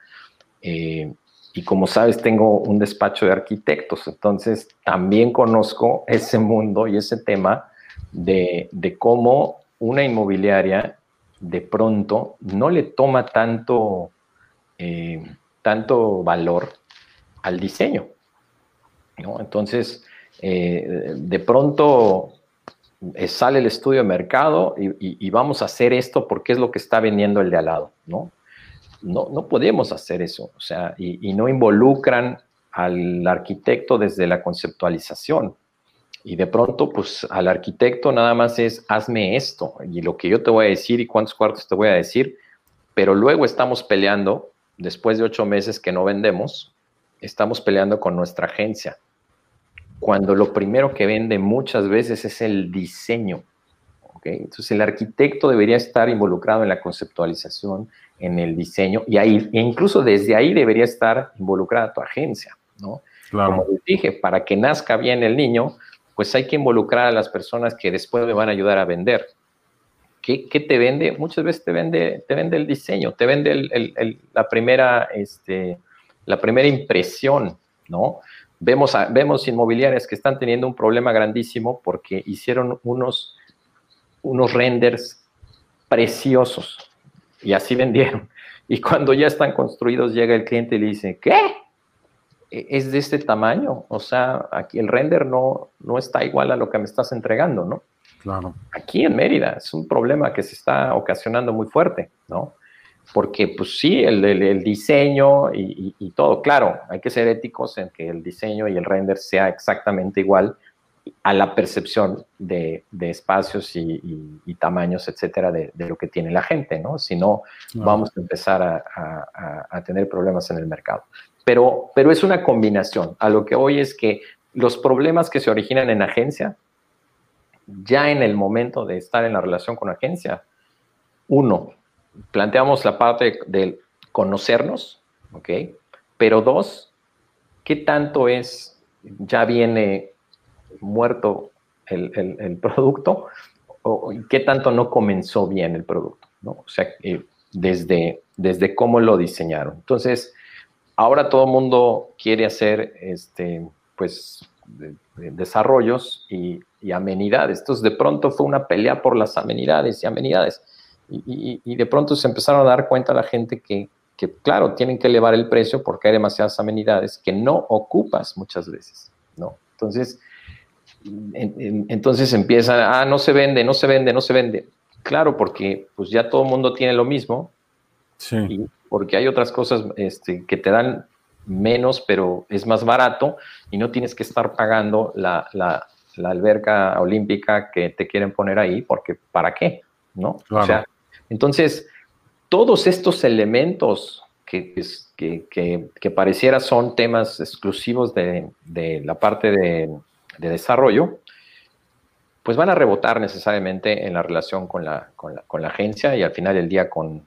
Eh, y como sabes, tengo un despacho de arquitectos, entonces también conozco ese mundo y ese tema de, cómo una inmobiliaria de pronto no le toma tanto, eh, tanto valor al diseño. ¿no? Entonces, eh, de pronto eh, sale el estudio de mercado y, vamos a hacer esto porque es lo que está vendiendo el de al lado, ¿no? No, no podemos hacer eso, o sea, y, no involucran al arquitecto desde la conceptualización. Y de pronto, pues al arquitecto nada más es, hazme esto, y lo que yo te voy a decir y cuántos cuartos te voy a decir, pero luego estamos peleando, después de ocho meses que no vendemos, estamos peleando con nuestra agencia cuando lo primero que vende muchas veces es el diseño. Entonces el arquitecto debería estar involucrado en la conceptualización, en el diseño, y ahí, e incluso desde ahí debería estar involucrada tu agencia. ¿no? Como les dije, para que nazca bien el niño, pues hay que involucrar a las personas que después me van a ayudar a vender. ¿Qué, te vende? Muchas veces te vende, te vende el diseño, te vende la, primera, este, la primera impresión, ¿no? Vemos, vemos inmobiliarias que están teniendo un problema grandísimo porque hicieron unos, unos renders preciosos y así vendieron. Y cuando ya están construidos, llega el cliente y le dice, ¿qué? E, es de este tamaño. O sea, aquí el render no, no está igual a lo que me estás entregando, ¿no? Claro. Aquí en Mérida es un problema que se está ocasionando muy fuerte, ¿no? porque pues sí, el, el, diseño y, todo, claro, hay que ser éticos en que el diseño y el render sea exactamente igual a la percepción de, de espacios y, y, tamaños, etcétera, de, de, lo que tiene la gente, ¿no? Si no, vamos a empezar a, a, a, tener problemas en el mercado. Pero, pero es una combinación. A lo que hoy es que los problemas que se originan en agencia, ya en el momento de estar en la relación con agencia, uno, planteamos la parte de conocernos, ¿ok? Pero dos, ¿qué tanto es, ya viene muerto el, producto o qué tanto no comenzó bien el producto, ¿no? O sea, eh, desde, desde cómo lo diseñaron. Entonces, ahora todo el mundo quiere hacer, este, pues, desarrollos y, y amenidades. Entonces, de pronto fue una pelea por las amenidades y amenidades y, de pronto se empezaron a dar cuenta la gente que, claro, tienen que elevar el precio porque hay demasiadas amenidades que no ocupas muchas veces, ¿no? Entonces, entonces empieza, ah, no se vende, no se vende, no se vende. Claro, porque pues ya todo el mundo tiene lo mismo. Sí. Porque hay otras cosas este, que te dan menos, pero es más barato y no tienes que estar pagando la, la, la alberca olímpica que te quieren poner ahí, porque ¿para qué? ¿No? Claro. O sea, entonces, todos estos elementos que, que, pareciera son temas exclusivos de, la parte de, desarrollo, pues van a rebotar necesariamente en la relación con la, agencia y al final del día con,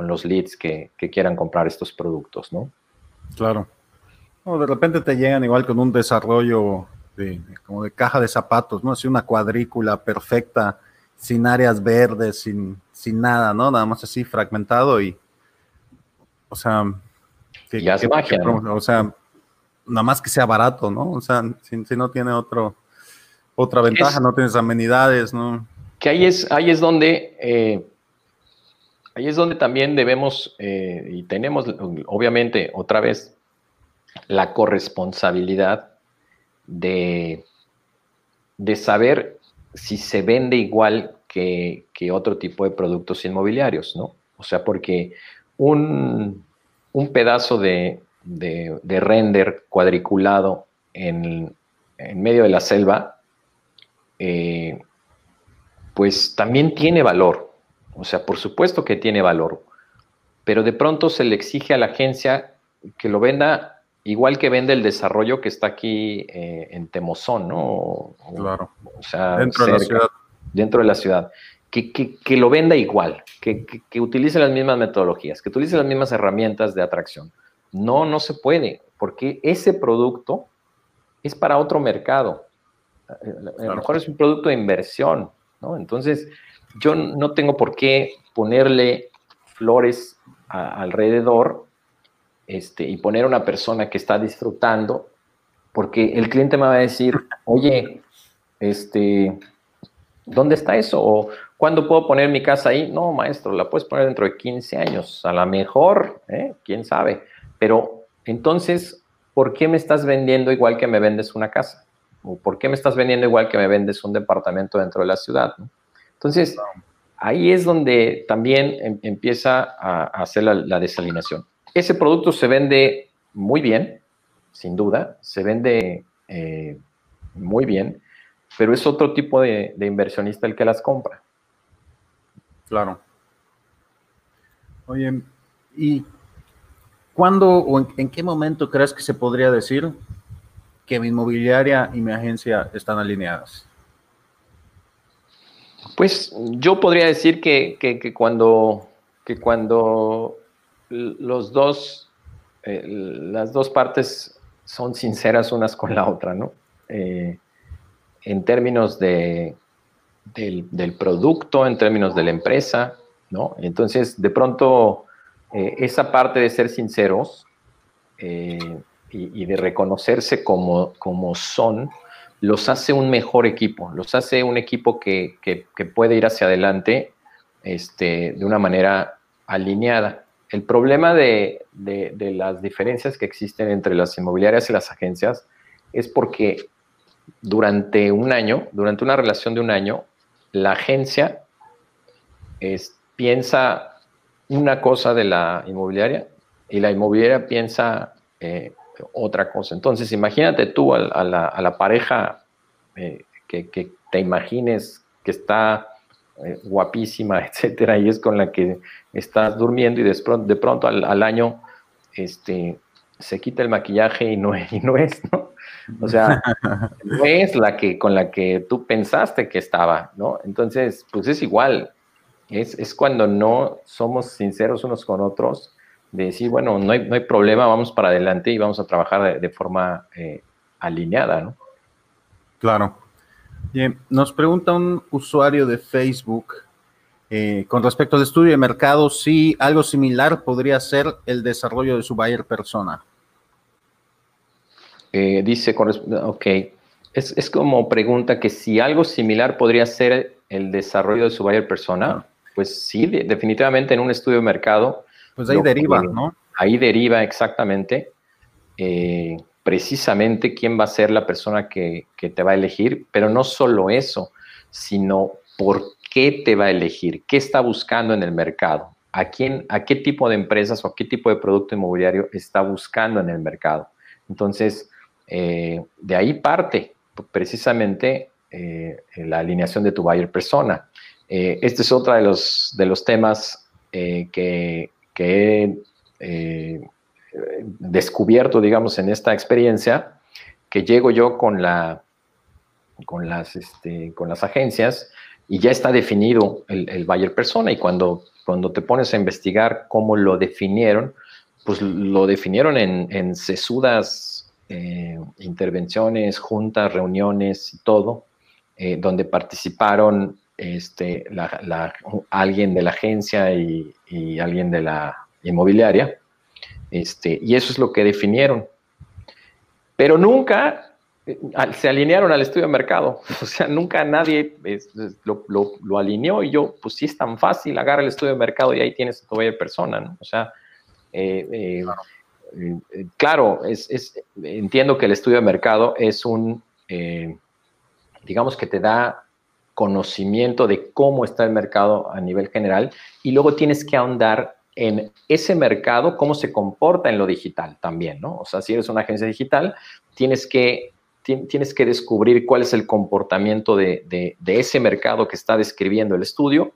los leads que, quieran comprar estos productos, ¿no? Claro. de repente te llegan igual con un desarrollo de, como de caja de zapatos, ¿no? Así una cuadrícula perfecta sin áreas verdes, sin, sin nada, ¿no? Nada más así fragmentado y, o sea, que, ya es magia, o sea, nada más que sea barato, ¿no? O sea, si, no tiene otro, otra ventaja, no tienes amenidades, ¿no? Que ahí es, ahí es donde, eh, ahí es donde también debemos eh, y tenemos, obviamente, otra vez, la corresponsabilidad de, de saber si se vende igual que, otro tipo de productos inmobiliarios, ¿no? O sea, porque un, pedazo de, render cuadriculado en, medio de la selva, eh, pues también tiene valor. O sea, por supuesto que tiene valor, pero de pronto se le exige a la agencia que lo venda igual que vende el desarrollo que está aquí eh, en Temozón, ¿no? claro. O sea, dentro de la ciudad. Dentro de la ciudad. Que, que, lo venda igual, que, que, utilice las mismas metodologías, que utilice las mismas herramientas de atracción. No, no se puede, porque ese producto es para otro mercado. A lo mejor es un producto de inversión, ¿no? Entonces, yo no tengo por qué ponerle flores alrededor este, y poner una persona que está disfrutando, porque el cliente me va a decir, oye, este, ¿dónde está eso? O ¿cuándo puedo poner mi casa ahí? No, maestro, la puedes poner dentro de 15 años, a lo mejor, ¿eh? quién sabe. Pero entonces, ¿por qué me estás vendiendo igual que me vendes una casa? ¿O por qué me estás vendiendo igual que me vendes un departamento dentro de la ciudad? Entonces, ahí es donde también em, empieza a, hacer la, desalineación. Ese producto se vende muy bien, sin duda, se vende eh, muy bien, pero es otro tipo de, inversionista el que las compra. Claro. Oye, ¿y cuándo o en, en, qué momento crees que se podría decir que mi inmobiliaria y mi agencia están alineadas? Pues yo podría decir que, cuando, que cuando los dos, eh, las dos partes son sinceras unas con la otra, ¿no? Eh, en términos de, del, producto, en términos de la empresa, ¿no? Entonces, de pronto, eh, esa parte de ser sinceros y, de reconocerse como, como son, los hace un mejor equipo, los hace un equipo que, puede ir hacia adelante este, de una manera alineada. El problema de, las diferencias que existen entre las inmobiliarias y las agencias es porque durante un año, durante una relación de un año, la agencia piensa una cosa de la inmobiliaria y la inmobiliaria piensa eh, otra cosa. Entonces, imagínate tú a, la, pareja eh, que, te imagines que está eh, guapísima, etcétera, y es con la que estás durmiendo y de pronto, de pronto al, año este, se quita el maquillaje y no, no es, ¿no? O sea, no es la que con la que tú pensaste que estaba, ¿no? Entonces, pues es igual. Es, es cuando no somos sinceros unos con otros de decir, bueno, no hay, no hay problema, vamos para adelante y vamos a trabajar de, forma eh, alineada, ¿no? Claro. Bien, nos pregunta un usuario de Facebook eh, con respecto al estudio de mercado, si algo similar podría ser el desarrollo de su buyer persona. Eh, dice, ok, es, es, como pregunta que si algo similar podría ser el desarrollo de su buyer persona, pues sí, definitivamente en un estudio de mercado pues ahí deriva, ¿no? Ahí deriva exactamente, eh, precisamente quién va a ser la persona que, te va a elegir, pero no solo eso, sino por qué te va a elegir, qué está buscando en el mercado, a, quién, a qué tipo de empresas o a qué tipo de producto inmobiliario está buscando en el mercado. Entonces, eh, de ahí parte precisamente eh, la alineación de tu buyer persona. este es otro de los, de los temas que, que he eh, descubierto, digamos, en esta experiencia, que llego yo con, la, con, las, este, con las agencias y ya está definido el, el buyer persona. Y cuando, cuando te pones a investigar cómo lo definieron, pues lo definieron en, en sesudas eh, intervenciones, juntas, reuniones y todo, eh, donde participaron este, alguien de la agencia y, alguien de la inmobiliaria, este, y eso es lo que definieron. Pero nunca eh, se alinearon al estudio de mercado, o sea, nunca nadie lo, alineó y yo, pues sí es tan fácil, agarra el estudio de mercado y ahí tienes a tu persona, ¿no? O sea, eh, eh, claro, es, entiendo que el estudio de mercado es un, digamos que te da conocimiento de cómo está el mercado a nivel general y luego tienes que ahondar en ese mercado, cómo se comporta en lo digital también, ¿no? O sea, si eres una agencia digital, tienes que, tienes que descubrir cuál es el comportamiento de, ese mercado que está describiendo el estudio,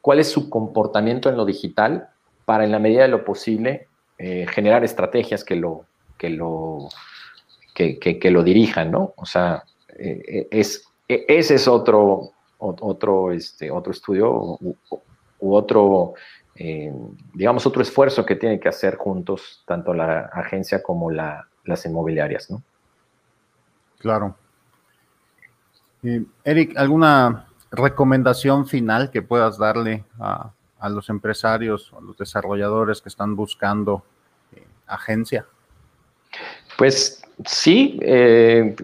cuál es su comportamiento en lo digital para, en la medida de lo posible, eh, generar estrategias que lo, que lo, que, lo dirijan, ¿no? O sea, eh, es, e, ese es otro, otro, este, otro estudio u, otro, eh, digamos, otro esfuerzo que tienen que hacer juntos tanto la agencia como las inmobiliarias, ¿no? Claro. Eric, ¿alguna recomendación final que puedas darle a, los empresarios o a los desarrolladores que están buscando eh, agencia? Pues sí, eh,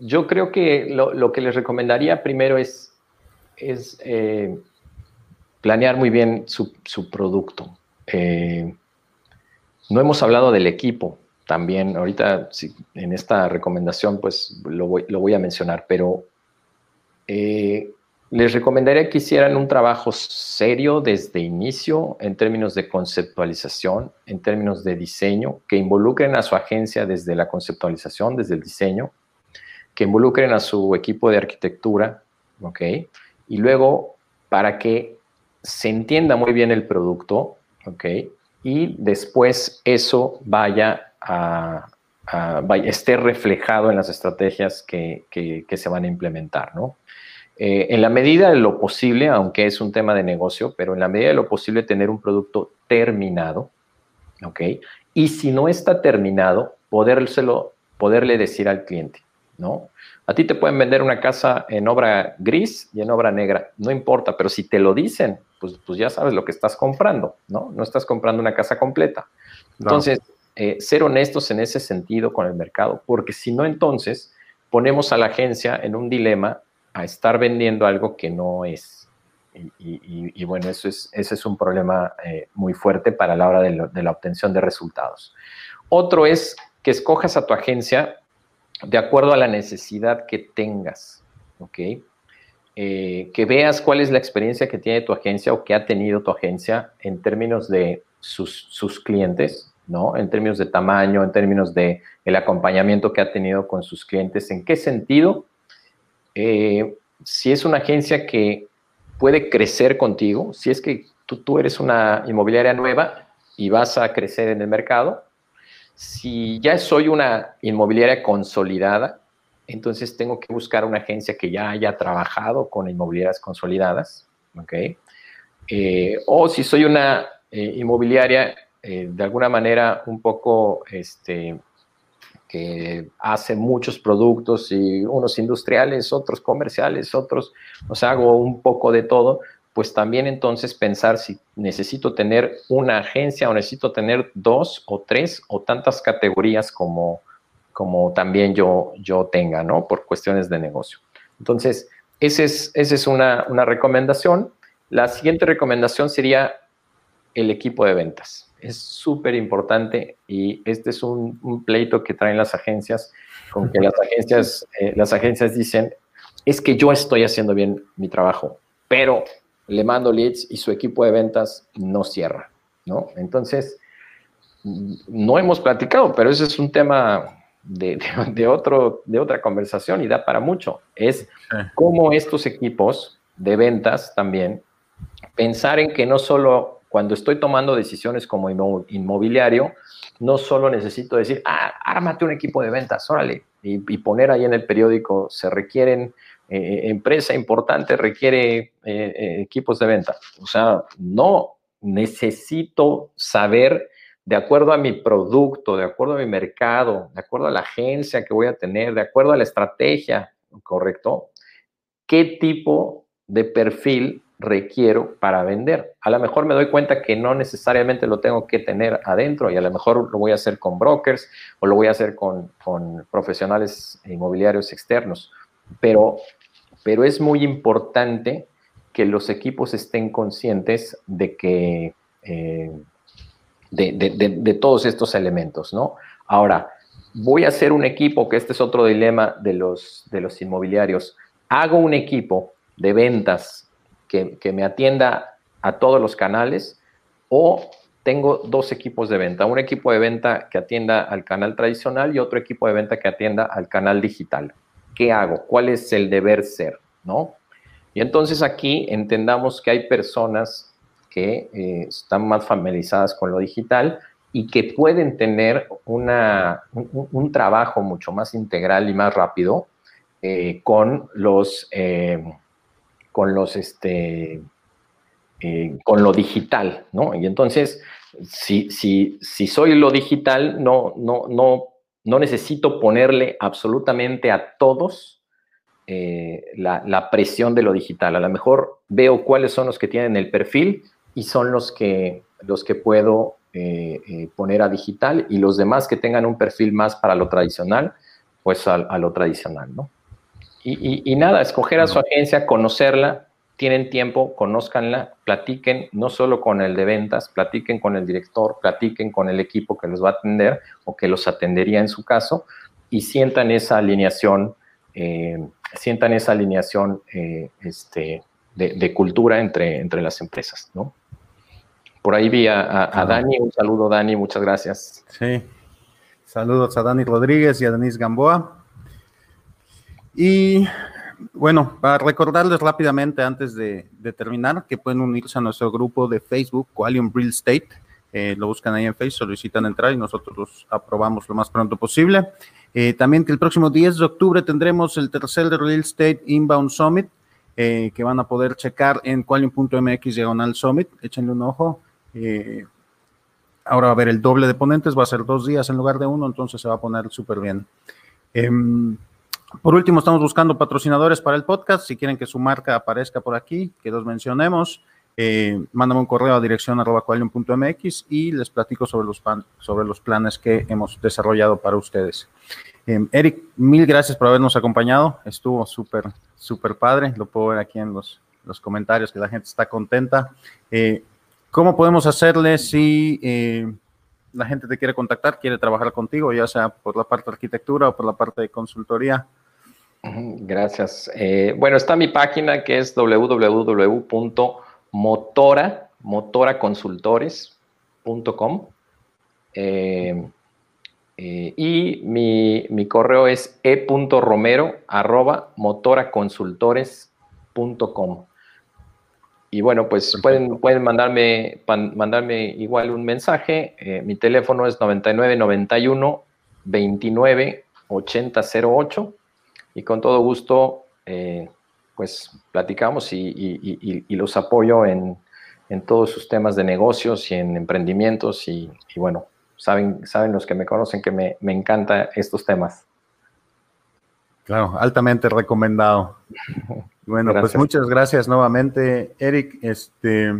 yo creo que lo, que les recomendaría primero es, es eh, planear muy bien su, producto. no hemos hablado del equipo también, ahorita en esta recomendación pues lo voy, a mencionar, pero les recomendaría que hicieran un trabajo serio desde inicio en términos de conceptualización, en términos de diseño, que involucren a su agencia desde la conceptualización, desde el diseño, que involucren a su equipo de arquitectura, ¿ok? Y luego, para que se entienda muy bien el producto, ¿ok? Y después eso vaya a, vaya, esté reflejado en las estrategias que, que se van a implementar, ¿no? Eh, en la medida de lo posible, aunque es un tema de negocio, pero en la medida de lo posible tener un producto terminado, ¿ok? Y si no está terminado, podérselo, poderle decir al cliente, ¿no? A ti te pueden vender una casa en obra gris y en obra negra, no importa, pero si te lo dicen, pues, pues ya sabes lo que estás comprando, ¿no? No estás comprando una casa completa. Entonces, eh, ser honestos en ese sentido con el mercado, porque si no, entonces ponemos a la agencia en un dilema a estar vendiendo algo que no es. Y, bueno, eso es, ese es un problema eh, muy fuerte para la hora de, la obtención de resultados. Otro es que escojas a tu agencia de acuerdo a la necesidad que tengas, ¿ok? Eh, que veas cuál es la experiencia que tiene tu agencia o que ha tenido tu agencia en términos de sus, sus clientes, ¿no? En términos de tamaño, en términos de el acompañamiento que ha tenido con sus clientes, en qué sentido eh, si es una agencia que puede crecer contigo, si es que tú, eres una inmobiliaria nueva y vas a crecer en el mercado, si ya soy una inmobiliaria consolidada, entonces tengo que buscar una agencia que ya haya trabajado con inmobiliarias consolidadas, ¿ok? Eh, o si soy una eh, inmobiliaria de alguna manera un poco este, que hace muchos productos y unos industriales, otros comerciales, otros, o sea, hago un poco de todo, pues también entonces pensar si necesito tener una agencia o necesito tener dos o tres o tantas categorías como, como también yo, yo tenga, ¿no? Por cuestiones de negocio. Entonces, esa es, es una, una recomendación. La siguiente recomendación sería el equipo de ventas es súper importante y este es un, pleito que traen las agencias, con que las agencias, eh, las agencias dicen, es que yo estoy haciendo bien mi trabajo, pero le mando leads y su equipo de ventas no cierra, ¿no? Entonces, no hemos platicado, pero ese es un tema de, otro, de otra conversación y da para mucho. Es cómo estos equipos de ventas también pensar en que no solo cuando estoy tomando decisiones como inmobiliario, no solo necesito decir, ah, ármate un equipo de ventas, órale, y, poner ahí en el periódico, se requieren, eh, eh, empresa importante requiere eh, equipos de venta. O sea, no, necesito saber, de acuerdo a mi producto, de acuerdo a mi mercado, de acuerdo a la agencia que voy a tener, de acuerdo a la estrategia, ¿correcto? ¿Qué tipo de perfil requiero para vender. A lo mejor me doy cuenta que no necesariamente lo tengo que tener adentro y a lo mejor lo voy a hacer con brokers o lo voy a hacer con, profesionales inmobiliarios externos. Pero, pero es muy importante que los equipos estén conscientes de que eh, de, todos estos elementos, ¿no? Ahora, voy a hacer un equipo, que este es otro dilema de los, de los inmobiliarios. Hago un equipo de ventas que, me atienda a todos los canales o tengo dos equipos de venta, un equipo de venta que atienda al canal tradicional y otro equipo de venta que atienda al canal digital. ¿Qué hago? ¿Cuál es el deber ser? ¿No? Y entonces aquí entendamos que hay personas que eh, están más familiarizadas con lo digital y que pueden tener una, un, trabajo mucho más integral y más rápido eh, con los... Eh, con los, este, con lo digital, ¿no? Y entonces, si, si, si soy lo digital, no, no, no, no necesito ponerle absolutamente a todos eh, la, presión de lo digital. A lo mejor veo cuáles son los que tienen el perfil y son los que, los que puedo eh, eh, poner a digital y los demás que tengan un perfil más para lo tradicional, pues a, lo tradicional, ¿no? Y, y, nada, escoger a su agencia, conocerla, tienen tiempo, conózcanla, platiquen no solo con el de ventas, platiquen con el director, platiquen con el equipo que los va a atender o que los atendería en su caso y sientan esa alineación eh, sientan esa alineación eh, este, de, cultura entre, entre las empresas, ¿no? Por ahí vi a, Dani, un saludo Dani, muchas gracias. Sí, saludos a Dani Rodríguez y a Denise Gamboa. Y bueno, para recordarles rápidamente antes de, terminar que pueden unirse a nuestro grupo de Facebook, Qualium Real Estate. Eh, lo buscan ahí en Facebook, solicitan entrar y nosotros los aprobamos lo más pronto posible. Eh, también que el próximo 10 de octubre tendremos el tercer Real Estate Inbound Summit, eh, que van a poder checar en qualium.mx diagonal summit. Échenle un ojo. Eh, ahora va a haber el doble de ponentes, va a ser dos días en lugar de uno, entonces se va a poner súper bien. Por último, estamos buscando patrocinadores para el podcast. Si quieren que su marca aparezca por aquí, que los mencionemos, eh, mándame un correo a dirección y les platico sobre los, sobre los planes que hemos desarrollado para ustedes. Em, Eric, mil gracias por habernos acompañado. Estuvo súper, súper padre. Lo puedo ver aquí en los, los comentarios que la gente está contenta. Eh, ¿Cómo podemos hacerle si eh, la gente te quiere contactar, quiere trabajar contigo, ya sea por la parte de arquitectura o por la parte de consultoría? Gracias. Eh, bueno, está mi página que es www motora, motoraconsultores.com. Eh, eh, y mi, correo es e.romero arroba motoraconsultores.com. Y bueno, pues pueden, pueden mandarme, mandarme igual un mensaje. Eh, mi teléfono es 9991 29 8008 y con todo gusto pues platicamos y, los apoyo en, todos sus temas de negocios y en emprendimientos y, bueno, saben, saben los que me conocen que me, me encanta estos temas. Claro, altamente recomendado. Bueno, pues muchas gracias nuevamente, Eric. Este,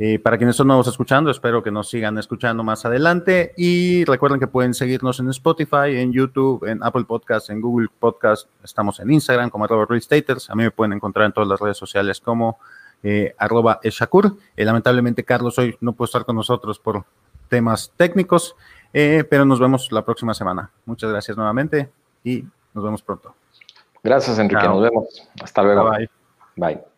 eh, para quienes son nuevos escuchando, espero que nos sigan escuchando más adelante y recuerden que pueden seguirnos en Spotify, en YouTube, en Apple Podcasts, en Google Podcasts, estamos en Instagram como arroba restaters, a mí me pueden encontrar en todas las redes sociales como eh, arroba eshakur. Eh, lamentablemente Carlos hoy no puede estar con nosotros por temas técnicos, pero nos vemos la próxima semana. Muchas gracias nuevamente y nos vemos pronto. Gracias Enrique, nos vemos. Hasta luego. bye. bye.